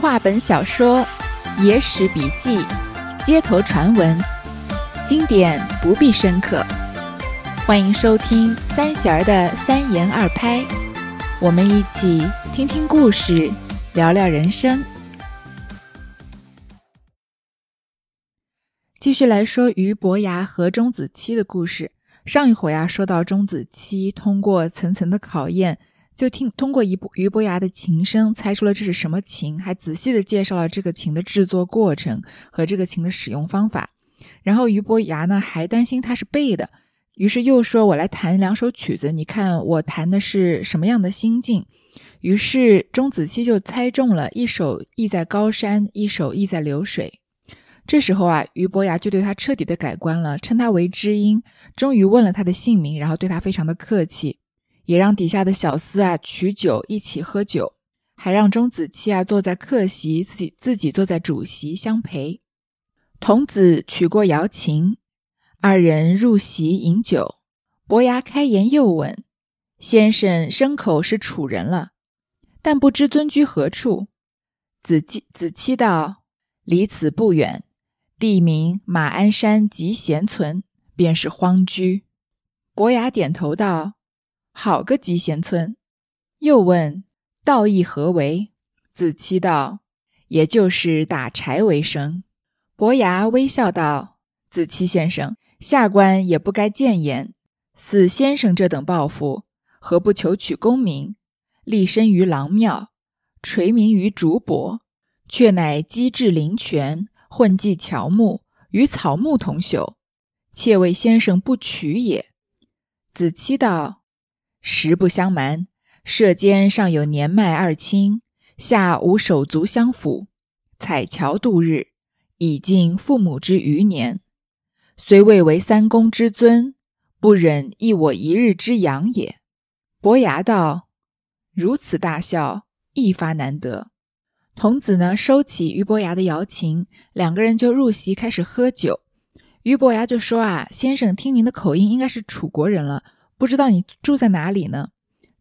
话本小说、野史笔记、街头传闻，经典不必深刻。欢迎收听三弦儿的三言二拍，我们一起听听故事，聊聊人生。继续来说俞伯牙和钟子期的故事。上一回啊，说到钟子期通过层层的考验。就听通过俞俞伯牙的琴声猜出了这是什么琴，还仔细的介绍了这个琴的制作过程和这个琴的使用方法。然后俞伯牙呢还担心他是背的，于是又说：“我来弹两首曲子，你看我弹的是什么样的心境。”于是钟子期就猜中了一首意在高山，一首意在流水。这时候啊，俞伯牙就对他彻底的改观了，称他为知音，终于问了他的姓名，然后对他非常的客气。也让底下的小厮啊取酒一起喝酒，还让钟子期啊坐在客席，自己自己坐在主席相陪。童子取过瑶琴，二人入席饮酒。伯牙开言又问：“先生牲口是楚人了，但不知尊居何处？”子期子期道：“离此不远，地名马鞍山集贤村，便是荒居。”伯牙点头道。好个集贤村！又问道义何为？子期道：“也就是打柴为生。”伯牙微笑道：“子期先生，下官也不该谏言。似先生这等抱负，何不求取功名，立身于郎庙，垂名于竹帛，却乃机智灵泉，混迹乔木，与草木同朽，妾为先生不取也。”子期道。实不相瞒，社间尚有年迈二亲，下无手足相辅，采樵度日，已近父母之余年，虽未为三公之尊，不忍益我一日之养也。伯牙道：“如此大孝，一发难得。”童子呢，收起俞伯牙的瑶琴，两个人就入席开始喝酒。俞伯牙就说：“啊，先生，听您的口音，应该是楚国人了。”不知道你住在哪里呢？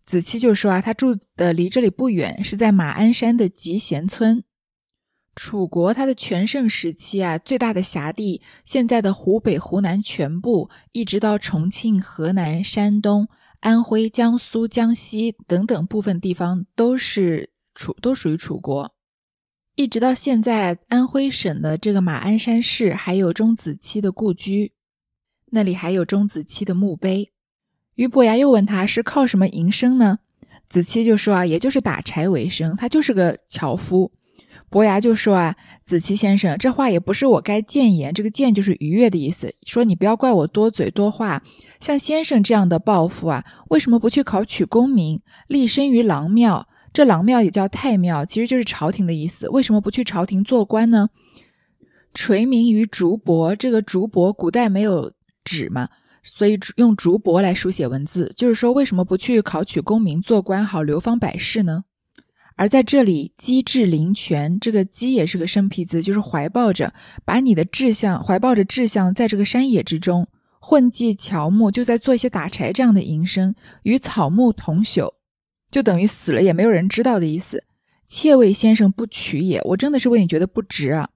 子期就说啊，他住的离这里不远，是在马鞍山的集贤村。楚国它的全盛时期啊，最大的辖地，现在的湖北、湖南全部，一直到重庆、河南、山东、安徽、江苏、江西等等部分地方，都是楚，都属于楚国。一直到现在，安徽省的这个马鞍山市还有钟子期的故居，那里还有钟子期的墓碑。俞伯牙又问他是靠什么营生呢？子期就说啊，也就是打柴为生，他就是个樵夫。伯牙就说啊，子期先生，这话也不是我该谏言，这个谏就是愉悦的意思，说你不要怪我多嘴多话。像先生这样的抱负啊，为什么不去考取功名，立身于郎庙？这郎庙也叫太庙，其实就是朝廷的意思。为什么不去朝廷做官呢？垂名于竹帛，这个竹帛古代没有纸嘛？所以用竹帛来书写文字，就是说为什么不去考取功名做官，好流芳百世呢？而在这里，机智灵泉，这个机也是个生僻字，就是怀抱着，把你的志向，怀抱着志向，在这个山野之中混迹乔木，就在做一些打柴这样的营生，与草木同朽，就等于死了也没有人知道的意思。妾为先生不娶也，我真的是为你觉得不值啊。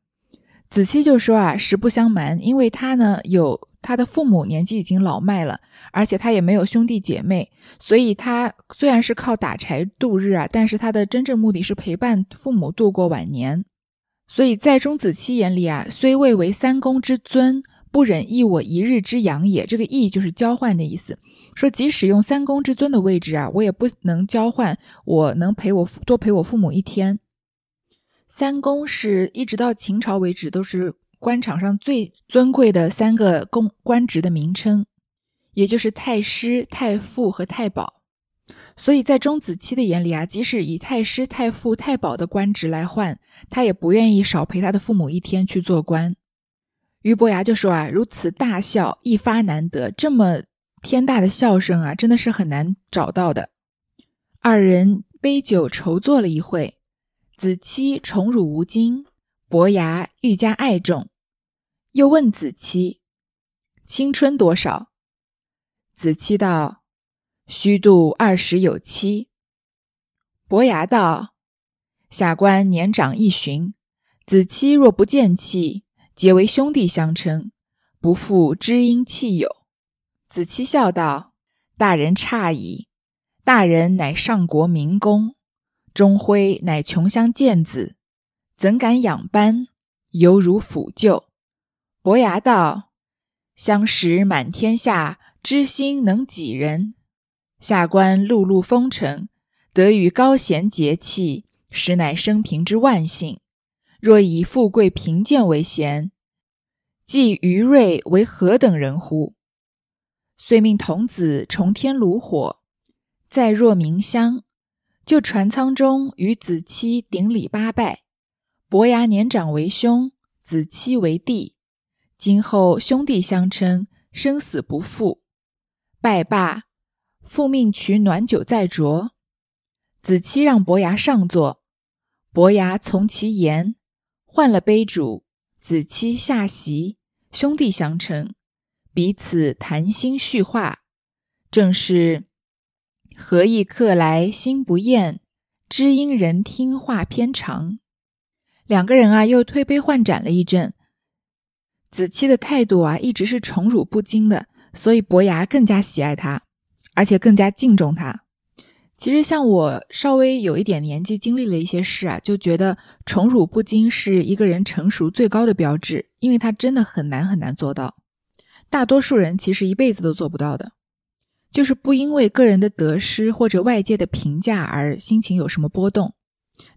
子期就说啊，实不相瞒，因为他呢有。他的父母年纪已经老迈了，而且他也没有兄弟姐妹，所以他虽然是靠打柴度日啊，但是他的真正目的是陪伴父母度过晚年。所以在钟子期眼里啊，虽未为三公之尊，不忍益我一日之养也。这个益就是交换的意思，说即使用三公之尊的位置啊，我也不能交换，我能陪我多陪我父母一天。三公是一直到秦朝为止都是。官场上最尊贵的三个公官职的名称，也就是太师、太傅和太保。所以在钟子期的眼里啊，即使以太师、太傅、太保的官职来换，他也不愿意少陪他的父母一天去做官。俞伯牙就说啊：“如此大孝，一发难得，这么天大的孝顺啊，真的是很难找到的。”二人杯酒筹坐了一会，子期宠辱无惊。伯牙愈加爱重，又问子期：“青春多少？”子期道：“虚度二十有七。”伯牙道：“下官年长一旬，子期若不见弃，结为兄弟相称，不负知音弃友。”子期笑道：“大人诧异，大人乃上国民公，钟辉乃穷乡贱子，怎敢仰班，犹如抚旧。”伯牙道：“相识满天下，知心能几人？下官碌碌风尘，得与高贤结契，实乃生平之万幸。若以富贵贫贱为贤，即余瑞为何等人乎？”遂命童子重添炉火，再若明香，就船舱中与子期顶礼八拜。伯牙年长为兄，子期为弟，今后兄弟相称，生死不复。拜罢，复命取暖酒再酌。子期让伯牙上座，伯牙从其言，换了杯主，子期下席，兄弟相称。彼此谈心叙话，正是何意客来心不厌，知音人听话偏长。两个人啊，又推杯换盏了一阵。子期的态度啊，一直是宠辱不惊的，所以伯牙更加喜爱他，而且更加敬重他。其实，像我稍微有一点年纪，经历了一些事啊，就觉得宠辱不惊是一个人成熟最高的标志，因为他真的很难很难做到。大多数人其实一辈子都做不到的，就是不因为个人的得失或者外界的评价而心情有什么波动。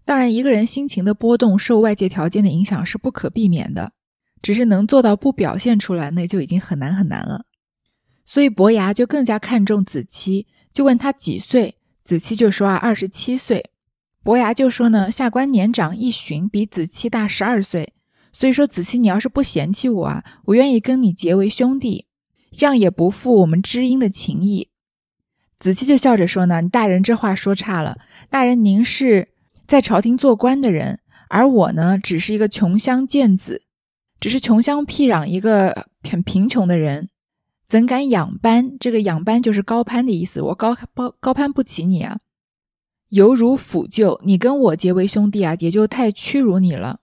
当然，一个人心情的波动受外界条件的影响是不可避免的，只是能做到不表现出来，那就已经很难很难了。所以伯牙就更加看重子期，就问他几岁，子期就说啊二十七岁。伯牙就说呢，下官年长一旬，比子期大十二岁。所以说，子期，你要是不嫌弃我啊，我愿意跟你结为兄弟，这样也不负我们知音的情谊。子期就笑着说呢：“大人这话说差了，大人您是在朝廷做官的人，而我呢，只是一个穷乡贱子，只是穷乡僻壤一个很贫穷的人，怎敢仰班？这个仰班就是高攀的意思，我高高高攀不起你啊，犹如抚旧，你跟我结为兄弟啊，也就太屈辱你了。”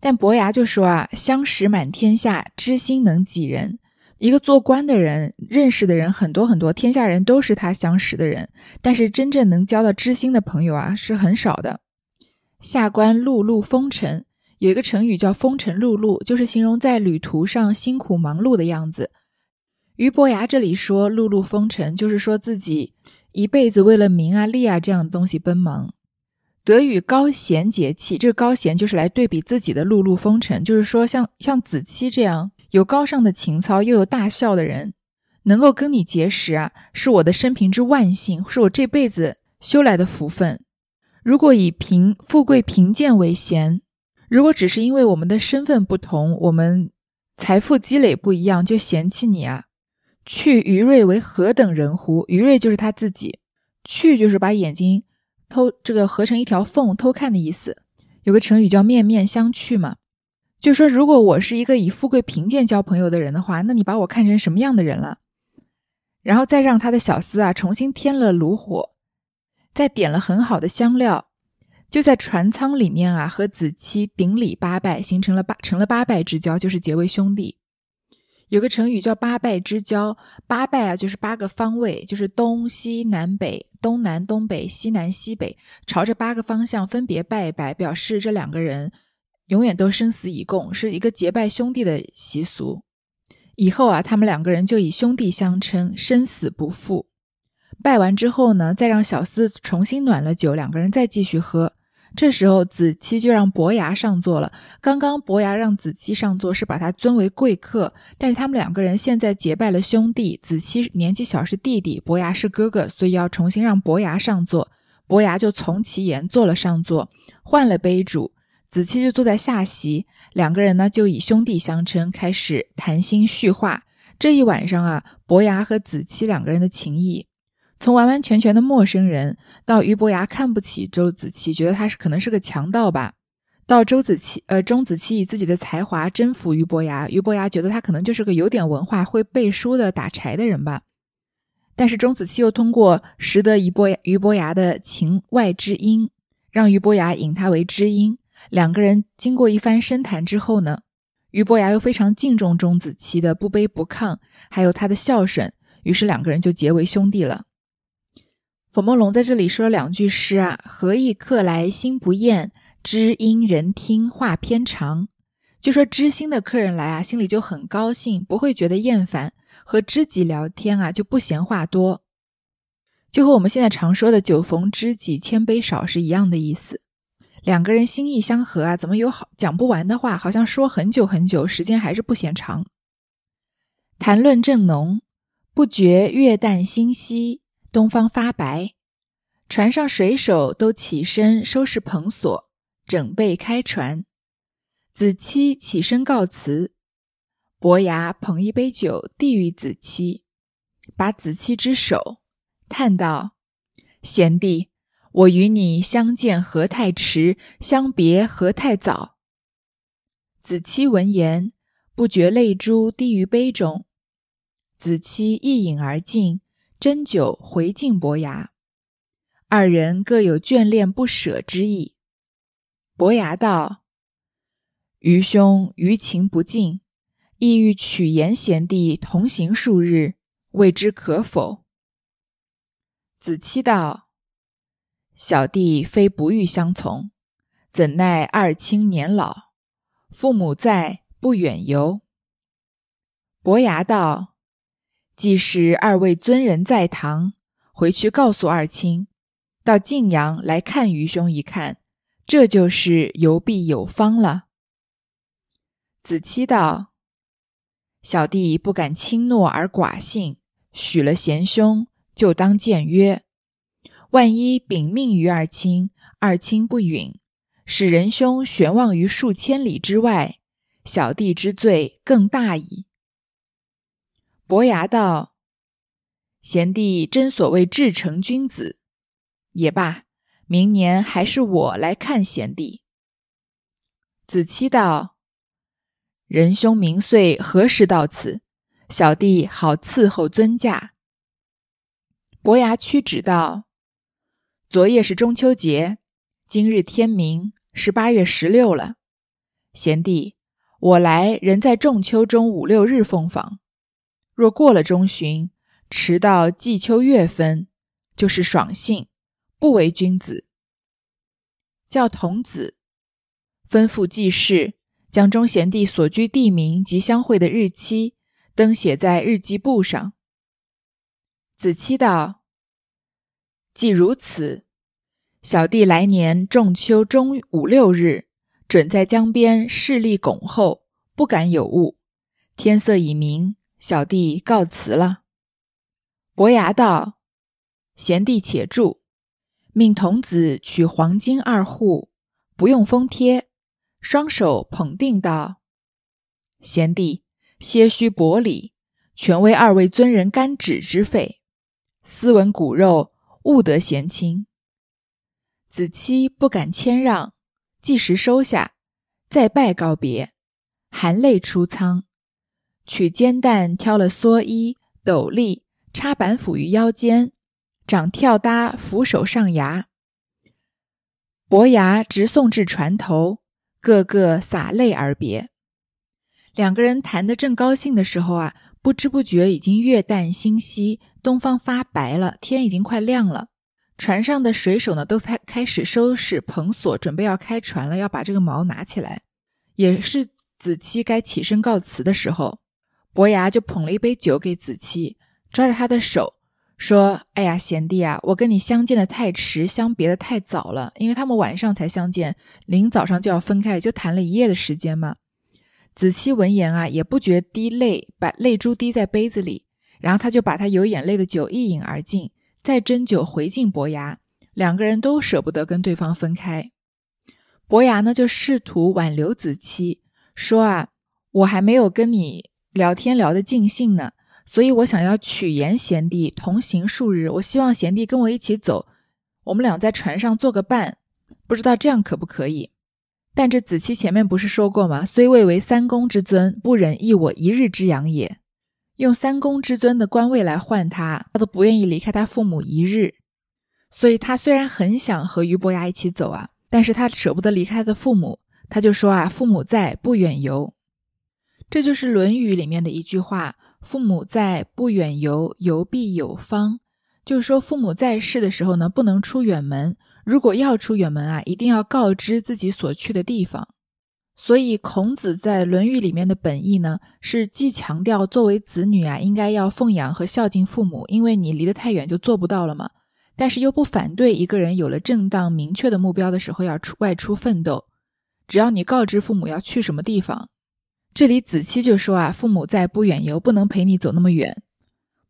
但伯牙就说啊，相识满天下，知心能几人？一个做官的人，认识的人很多很多，天下人都是他相识的人，但是真正能交到知心的朋友啊，是很少的。下官碌碌风尘，有一个成语叫风尘碌碌，就是形容在旅途上辛苦忙碌的样子。俞伯牙这里说碌碌风尘，就是说自己一辈子为了名啊利啊这样的东西奔忙。得与高贤结契，这个高贤就是来对比自己的碌碌风尘，就是说像像子期这样有高尚的情操又有大孝的人，能够跟你结识啊，是我的生平之万幸，是我这辈子修来的福分。如果以贫富贵贫贱为贤，如果只是因为我们的身份不同，我们财富积累不一样就嫌弃你啊，去余瑞为何等人乎？余瑞就是他自己，去就是把眼睛。偷这个合成一条缝偷看的意思，有个成语叫面面相觑嘛，就说如果我是一个以富贵贫贱交朋友的人的话，那你把我看成什么样的人了？然后再让他的小厮啊重新添了炉火，再点了很好的香料，就在船舱里面啊和子期顶礼八拜，形成了八成了八拜之交，就是结为兄弟。有个成语叫八拜之交，八拜啊就是八个方位，就是东西南北、东南东北、西南西北，朝着八个方向分别拜一拜，表示这两个人永远都生死以共，是一个结拜兄弟的习俗。以后啊，他们两个人就以兄弟相称，生死不负。拜完之后呢，再让小厮重新暖了酒，两个人再继续喝。这时候，子期就让伯牙上座了。刚刚伯牙让子期上座，是把他尊为贵客。但是他们两个人现在结拜了兄弟，子期年纪小是弟弟，伯牙是哥哥，所以要重新让伯牙上座。伯牙就从其言坐了上座，换了杯主，子期就坐在下席。两个人呢，就以兄弟相称，开始谈心叙话。这一晚上啊，伯牙和子期两个人的情谊。从完完全全的陌生人，到俞伯牙看不起周子期，觉得他是可能是个强盗吧；到周子期，呃，钟子期以自己的才华征服俞伯牙，俞伯牙觉得他可能就是个有点文化、会背书的打柴的人吧。但是钟子期又通过识得俞伯俞伯牙的情外之音，让俞伯牙引他为知音。两个人经过一番深谈之后呢，俞伯牙又非常敬重钟子期的不卑不亢，还有他的孝顺，于是两个人就结为兄弟了。冯梦龙在这里说了两句诗啊：“何意客来心不厌，知音人听话偏长。”就说知心的客人来啊，心里就很高兴，不会觉得厌烦；和知己聊天啊，就不嫌话多。就和我们现在常说的“酒逢知己千杯少”是一样的意思。两个人心意相合啊，怎么有好讲不完的话？好像说很久很久，时间还是不嫌长。谈论正浓，不觉月淡星稀。东方发白，船上水手都起身收拾篷索，准备开船。子期起身告辞，伯牙捧一杯酒递与子期，把子期之手，叹道：“贤弟，我与你相见何太迟，相别何太早。”子期闻言，不觉泪珠滴于杯中。子期一饮而尽。斟酒回敬伯牙，二人各有眷恋不舍之意。伯牙道：“余兄余情不尽，意欲取言贤弟同行数日，未知可否？”子期道：“小弟非不欲相从，怎奈二亲年老，父母在，不远游。”伯牙道。既是二位尊人在堂，回去告诉二亲，到晋阳来看余兄一看，这就是游必有方了。子期道：“小弟不敢轻诺而寡信，许了贤兄，就当见约。万一禀命于二亲，二亲不允，使仁兄悬望于数千里之外，小弟之罪更大矣。”伯牙道：“贤弟真所谓至诚君子，也罢，明年还是我来看贤弟。”子期道：“仁兄明岁何时到此？小弟好伺候尊驾。”伯牙屈指道：“昨夜是中秋节，今日天明，是八月十六了。贤弟，我来仍在仲秋中五六日奉访。”若过了中旬，迟到季秋月分，就是爽性，不为君子。叫童子吩咐记事，将中贤弟所居地名及相会的日期登写在日记簿上。子期道：“既如此，小弟来年仲秋中五六日，准在江边势力拱候，不敢有误。天色已明。”小弟告辞了。伯牙道：“贤弟且住，命童子取黄金二户，不用封贴，双手捧定道：‘贤弟些须薄礼，全为二位尊人甘旨之费。斯文骨肉，勿得嫌轻。’子期不敢谦让，即时收下，再拜告别，含泪出舱。”取煎蛋，挑了蓑衣斗笠，插板斧于腰间，掌跳搭扶手上牙。伯牙直送至船头，个个洒泪而别。两个人谈得正高兴的时候啊，不知不觉已经月淡星稀，东方发白了，天已经快亮了。船上的水手呢，都开开始收拾蓬索，准备要开船了，要把这个锚拿起来。也是子期该起身告辞的时候。伯牙就捧了一杯酒给子期，抓着他的手说：“哎呀，贤弟啊，我跟你相见的太迟，相别的太早了。因为他们晚上才相见，临早上就要分开，就谈了一夜的时间嘛。”子期闻言啊，也不觉滴泪，把泪珠滴在杯子里，然后他就把他有眼泪的酒一饮而尽，再斟酒回敬伯牙。两个人都舍不得跟对方分开。伯牙呢，就试图挽留子期，说：“啊，我还没有跟你。”聊天聊得尽兴呢，所以我想要曲言贤弟同行数日。我希望贤弟跟我一起走，我们俩在船上做个伴，不知道这样可不可以？但这子期前面不是说过吗？虽位为三公之尊，不忍异我一日之养也。用三公之尊的官位来换他，他都不愿意离开他父母一日。所以他虽然很想和俞伯牙一起走啊，但是他舍不得离开他的父母，他就说啊：“父母在，不远游。”这就是《论语》里面的一句话：“父母在，不远游，游必有方。”就是说，父母在世的时候呢，不能出远门；如果要出远门啊，一定要告知自己所去的地方。所以，孔子在《论语》里面的本意呢，是既强调作为子女啊，应该要奉养和孝敬父母，因为你离得太远就做不到了嘛。但是又不反对一个人有了正当明确的目标的时候要出外出奋斗，只要你告知父母要去什么地方。这里子期就说啊，父母在不远游，不能陪你走那么远。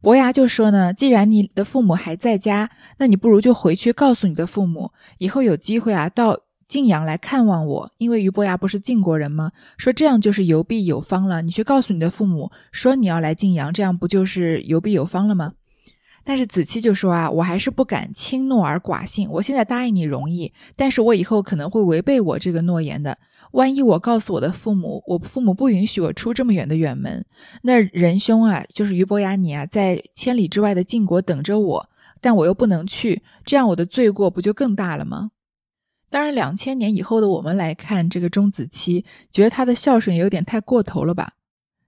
伯牙就说呢，既然你的父母还在家，那你不如就回去告诉你的父母，以后有机会啊到晋阳来看望我，因为俞伯牙不是晋国人吗？说这样就是游必有方了。你去告诉你的父母说你要来晋阳，这样不就是游必有方了吗？但是子期就说啊，我还是不敢轻诺而寡信。我现在答应你容易，但是我以后可能会违背我这个诺言的。万一我告诉我的父母，我父母不允许我出这么远的远门，那仁兄啊，就是俞伯牙你啊，在千里之外的晋国等着我，但我又不能去，这样我的罪过不就更大了吗？当然，两千年以后的我们来看这个钟子期，觉得他的孝顺有点太过头了吧？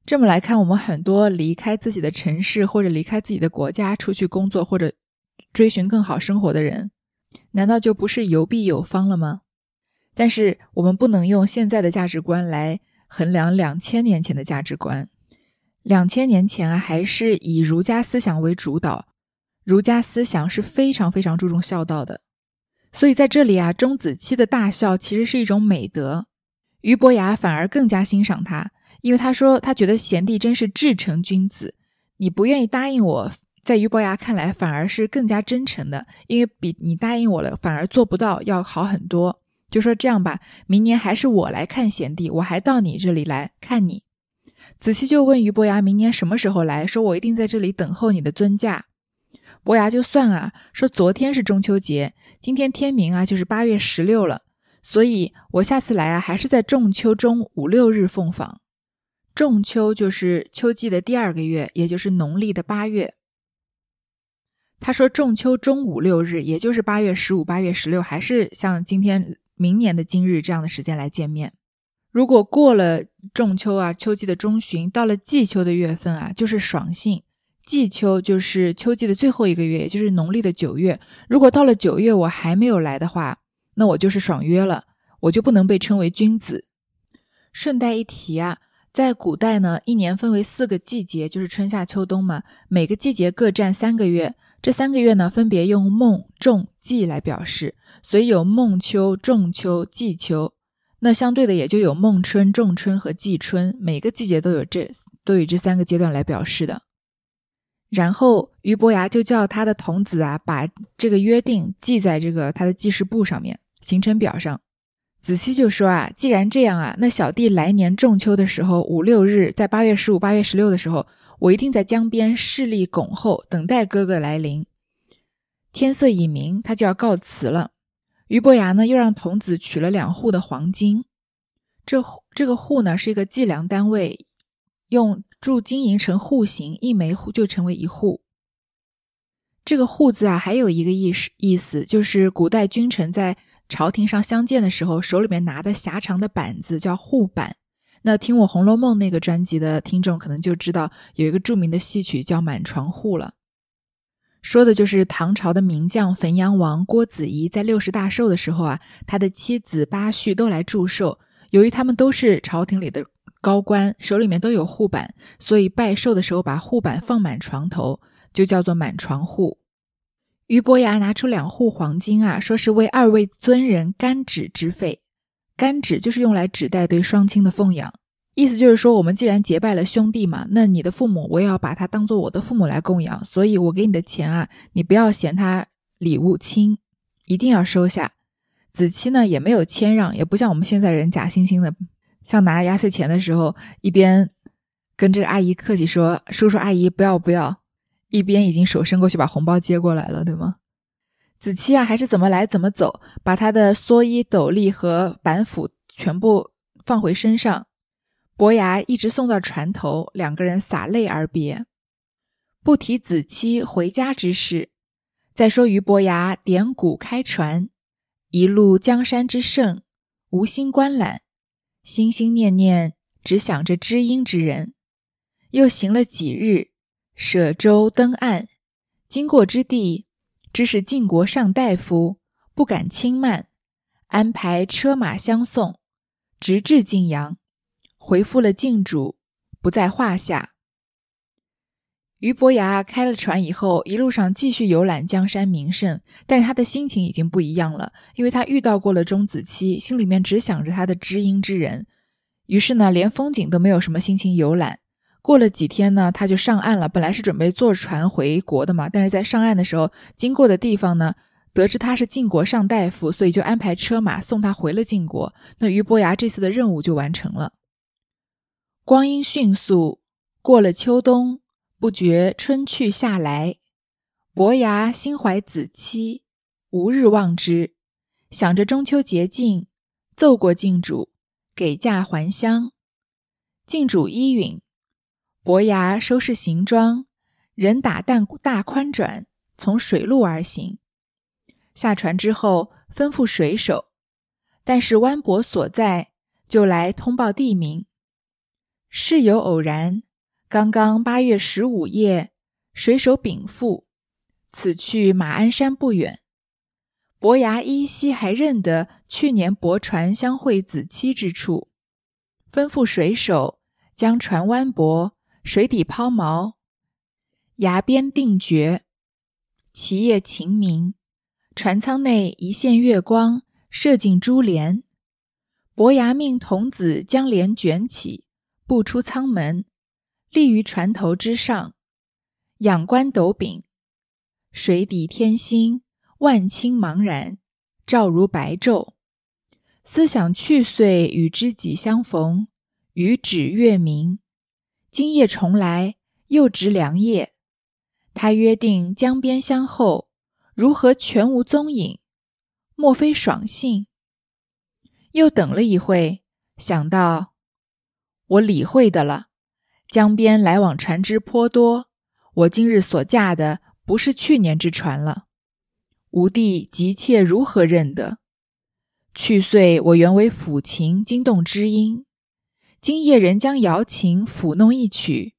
这么来看，我们很多离开自己的城市或者离开自己的国家出去工作或者追寻更好生活的人，难道就不是有必有方了吗？但是我们不能用现在的价值观来衡量两千年前的价值观。两千年前啊，还是以儒家思想为主导，儒家思想是非常非常注重孝道的。所以在这里啊，钟子期的大孝其实是一种美德，俞伯牙反而更加欣赏他。因为他说，他觉得贤弟真是至诚君子。你不愿意答应我，在俞伯牙看来，反而是更加真诚的，因为比你答应我了，反而做不到要好很多。就说这样吧，明年还是我来看贤弟，我还到你这里来看你。子期就问俞伯牙，明年什么时候来？说我一定在这里等候你的尊驾。伯牙就算啊，说昨天是中秋节，今天天明啊，就是八月十六了，所以我下次来啊，还是在仲秋中五六日奉访。仲秋就是秋季的第二个月，也就是农历的八月。他说仲秋中五六日，也就是八月十五、八月十六，还是像今天、明年的今日这样的时间来见面。如果过了仲秋啊，秋季的中旬，到了季秋的月份啊，就是爽性。季秋就是秋季的最后一个月，也就是农历的九月。如果到了九月我还没有来的话，那我就是爽约了，我就不能被称为君子。顺带一提啊。在古代呢，一年分为四个季节，就是春夏秋冬嘛。每个季节各占三个月，这三个月呢，分别用孟、仲、季来表示，所以有孟秋、仲秋、季秋。那相对的也就有孟春、仲春和季春，每个季节都有这都以这三个阶段来表示的。然后俞伯牙就叫他的童子啊，把这个约定记在这个他的记事簿上面，行程表上。子期就说啊，既然这样啊，那小弟来年仲秋的时候五六日，在八月十五、八月十六的时候，我一定在江边势力拱候，等待哥哥来临。天色已明，他就要告辞了。俞伯牙呢，又让童子取了两户的黄金。这这个户呢，是一个计量单位，用铸金银成户形，一枚户就成为一户。这个户字啊，还有一个意思意思，就是古代君臣在。朝廷上相见的时候，手里面拿的狭长的板子叫户板。那听我《红楼梦》那个专辑的听众可能就知道，有一个著名的戏曲叫《满床户》了，说的就是唐朝的名将汾阳王郭子仪在六十大寿的时候啊，他的妻子八婿都来祝寿。由于他们都是朝廷里的高官，手里面都有护板，所以拜寿的时候把护板放满床头，就叫做满床户。俞伯牙拿出两户黄金啊，说是为二位尊人干指之费。干指就是用来指代对双亲的奉养，意思就是说，我们既然结拜了兄弟嘛，那你的父母我也要把他当做我的父母来供养，所以我给你的钱啊，你不要嫌他礼物轻，一定要收下。子期呢也没有谦让，也不像我们现在人假惺惺的，像拿压岁钱的时候，一边跟这个阿姨客气说：“叔叔阿姨，不要不要。”一边已经手伸过去把红包接过来了，对吗？子期啊，还是怎么来怎么走，把他的蓑衣斗笠和板斧全部放回身上。伯牙一直送到船头，两个人洒泪而别。不提子期回家之事，再说俞伯牙点鼓开船，一路江山之胜，无心观览，心心念念只想着知音之人。又行了几日，舍舟登岸，经过之地，知是晋国上大夫，不敢轻慢，安排车马相送，直至晋阳，回复了晋主，不在话下。俞伯牙开了船以后，一路上继续游览江山名胜，但是他的心情已经不一样了，因为他遇到过了钟子期，心里面只想着他的知音之人，于是呢，连风景都没有什么心情游览。过了几天呢，他就上岸了。本来是准备坐船回国的嘛，但是在上岸的时候，经过的地方呢，得知他是晋国上大夫，所以就安排车马送他回了晋国。那俞伯牙这次的任务就完成了。光阴迅速，过了秋冬，不觉春去夏来。伯牙心怀子期，无日忘之，想着中秋节近，奏过晋主，给嫁还乡。晋主依允。伯牙收拾行装，人打大大宽转，从水路而行。下船之后，吩咐水手，但是湾泊所在，就来通报地名。事有偶然，刚刚八月十五夜，水手禀赋，此去马鞍山不远。伯牙依稀还认得去年泊船相会子期之处，吩咐水手将船湾泊。水底抛锚，崖边定决。其夜晴明，船舱内一线月光射进珠帘。伯牙命童子将帘卷起，步出舱门，立于船头之上，仰观斗柄，水底天星万顷茫然，照如白昼。思想去岁与知己相逢，与指月明。今夜重来，又值良夜。他约定江边相候，如何全无踪影？莫非爽性？又等了一会，想到我理会的了。江边来往船只颇多，我今日所驾的不是去年之船了。吾弟急切如何认得？去岁我原为抚琴惊动知音。今夜人将瑶琴抚弄一曲，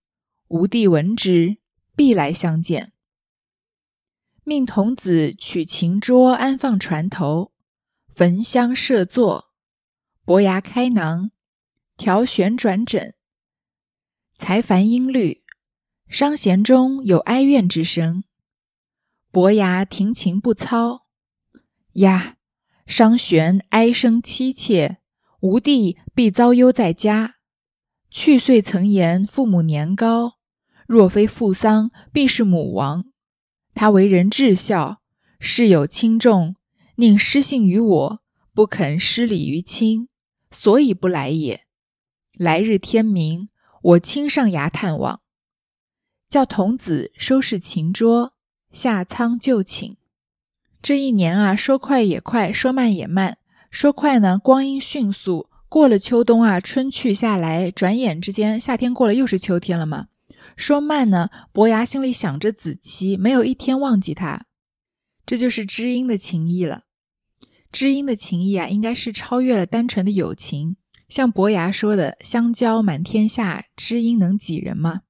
吾弟闻之，必来相见。命童子取琴桌安放船头，焚香设座，伯牙开囊，调旋转枕，才凡音律，商弦中有哀怨之声。伯牙停琴不操，呀，商弦哀声凄切。吾弟必遭忧在家。去岁曾言父母年高，若非父丧，必是母亡。他为人至孝，事有轻重，宁失信于我，不肯失礼于亲，所以不来也。来日天明，我亲上衙探望，叫童子收拾琴桌，下舱就寝。这一年啊，说快也快，说慢也慢。说快呢，光阴迅速，过了秋冬啊，春去夏来，转眼之间夏天过了，又是秋天了嘛。说慢呢，伯牙心里想着子期，没有一天忘记他，这就是知音的情谊了。知音的情谊啊，应该是超越了单纯的友情。像伯牙说的“相交满天下，知音能几人”嘛。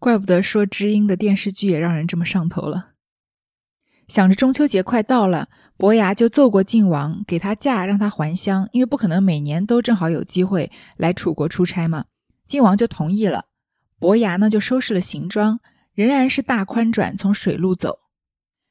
怪不得说知音的电视剧也让人这么上头了。想着中秋节快到了，伯牙就奏过晋王，给他假，让他还乡，因为不可能每年都正好有机会来楚国出差嘛。晋王就同意了。伯牙呢，就收拾了行装，仍然是大宽转，从水路走，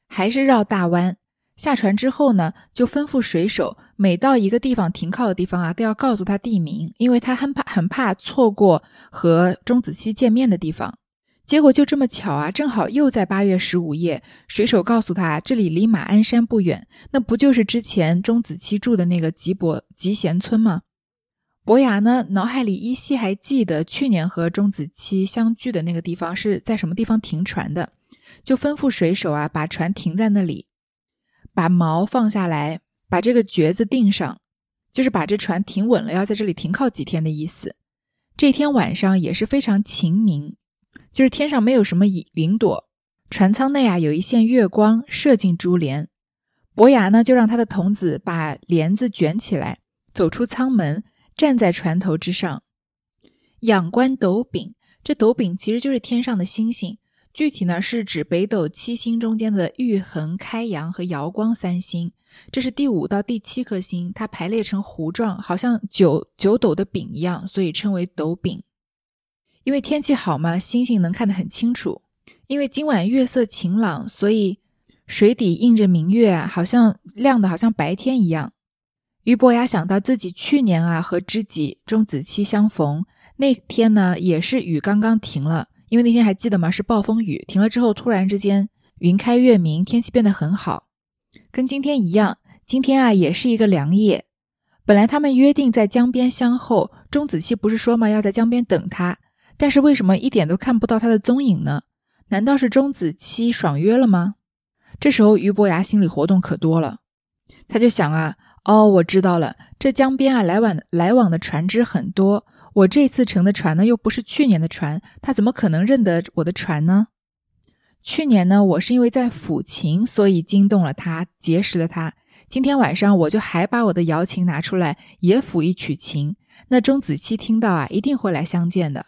还是绕大弯。下船之后呢，就吩咐水手，每到一个地方停靠的地方啊，都要告诉他地名，因为他很怕很怕错过和钟子期见面的地方。结果就这么巧啊，正好又在八月十五夜，水手告诉他这里离马鞍山不远，那不就是之前钟子期住的那个吉伯吉贤村吗？伯牙呢，脑海里依稀还记得去年和钟子期相聚的那个地方是在什么地方停船的，就吩咐水手啊，把船停在那里，把锚放下来，把这个橛子钉上，就是把这船停稳了，要在这里停靠几天的意思。这天晚上也是非常晴明。就是天上没有什么云云朵，船舱内啊有一线月光射进珠帘，伯牙呢就让他的童子把帘子卷起来，走出舱门，站在船头之上，仰观斗柄。这斗柄其实就是天上的星星，具体呢是指北斗七星中间的玉衡、开阳和瑶光三星。这是第五到第七颗星，它排列成弧状，好像九九斗的柄一样，所以称为斗柄。因为天气好嘛，星星能看得很清楚。因为今晚月色晴朗，所以水底映着明月，好像亮的，好像白天一样。俞伯牙想到自己去年啊和知己钟子期相逢那天呢，也是雨刚刚停了，因为那天还记得吗？是暴风雨，停了之后突然之间云开月明，天气变得很好。跟今天一样，今天啊也是一个良夜。本来他们约定在江边相候，钟子期不是说嘛要在江边等他，但是为什么一点都看不到他的踪影呢？难道是钟子期爽约了吗？这时候俞伯牙心里活动可多了，他就想啊，哦，我知道了，这江边啊来往来往的船只很多，我这次乘的船呢又不是去年的船，他怎么可能认得我的船呢？去年呢，我是因为在抚琴，所以惊动了他，结识了他。今天晚上我就还把我的瑶琴拿出来，也抚一曲琴。那钟子期听到啊，一定会来相见的，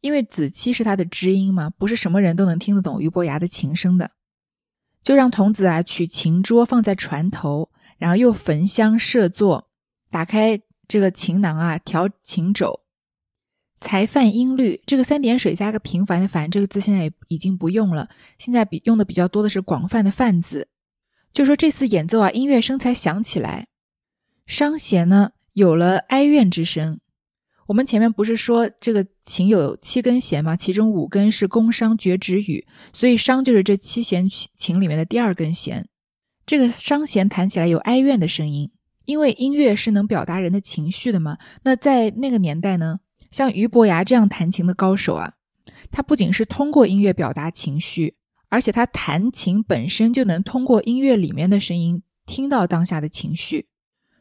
因为子期是他的知音嘛，不是什么人都能听得懂俞伯牙的琴声的。就让童子啊取琴桌放在船头，然后又焚香设座，打开这个琴囊啊，调琴轴。才泛音律，这个三点水加个平凡的凡这个字现在也已经不用了，现在比用的比较多的是广泛的泛字。就说这次演奏啊，音乐声才响起来，商弦呢有了哀怨之声。我们前面不是说这个琴有七根弦嘛？其中五根是宫商角徵羽，所以商就是这七弦琴里面的第二根弦。这个商弦弹起来有哀怨的声音，因为音乐是能表达人的情绪的嘛。那在那个年代呢？像俞伯牙这样弹琴的高手啊，他不仅是通过音乐表达情绪，而且他弹琴本身就能通过音乐里面的声音听到当下的情绪。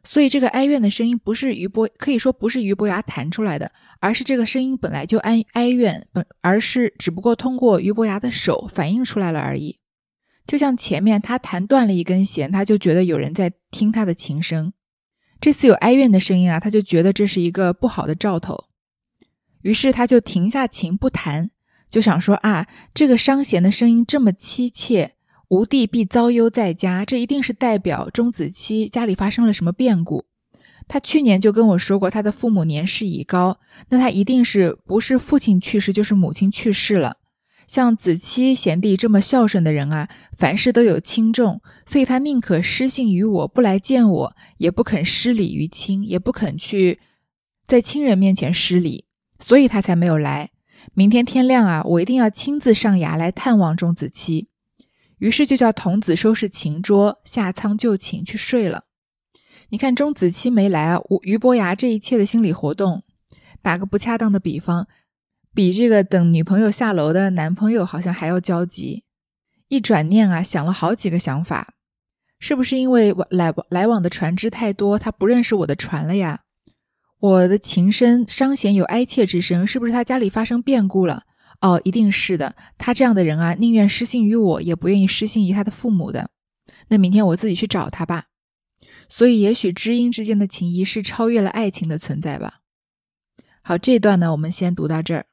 所以这个哀怨的声音不是俞伯，可以说不是俞伯牙弹出来的，而是这个声音本来就哀哀怨，本而是只不过通过俞伯牙的手反映出来了而已。就像前面他弹断了一根弦，他就觉得有人在听他的琴声，这次有哀怨的声音啊，他就觉得这是一个不好的兆头。于是他就停下琴不弹，就想说啊，这个商弦的声音这么凄切，吾弟必遭忧在家，这一定是代表钟子期家里发生了什么变故。他去年就跟我说过，他的父母年事已高，那他一定是不是父亲去世，就是母亲去世了。像子期贤弟这么孝顺的人啊，凡事都有轻重，所以他宁可失信于我，不来见我，也不肯失礼于亲，也不肯去在亲人面前失礼。所以他才没有来。明天天亮啊，我一定要亲自上崖来探望钟子期。于是就叫童子收拾琴桌，下舱就寝去睡了。你看钟子期没来啊，俞伯牙这一切的心理活动，打个不恰当的比方，比这个等女朋友下楼的男朋友好像还要焦急。一转念啊，想了好几个想法，是不是因为来来往的船只太多，他不认识我的船了呀？我的琴声商弦有哀切之声，是不是他家里发生变故了？哦，一定是的。他这样的人啊，宁愿失信于我，也不愿意失信于他的父母的。那明天我自己去找他吧。所以，也许知音之间的情谊是超越了爱情的存在吧。好，这段呢，我们先读到这儿。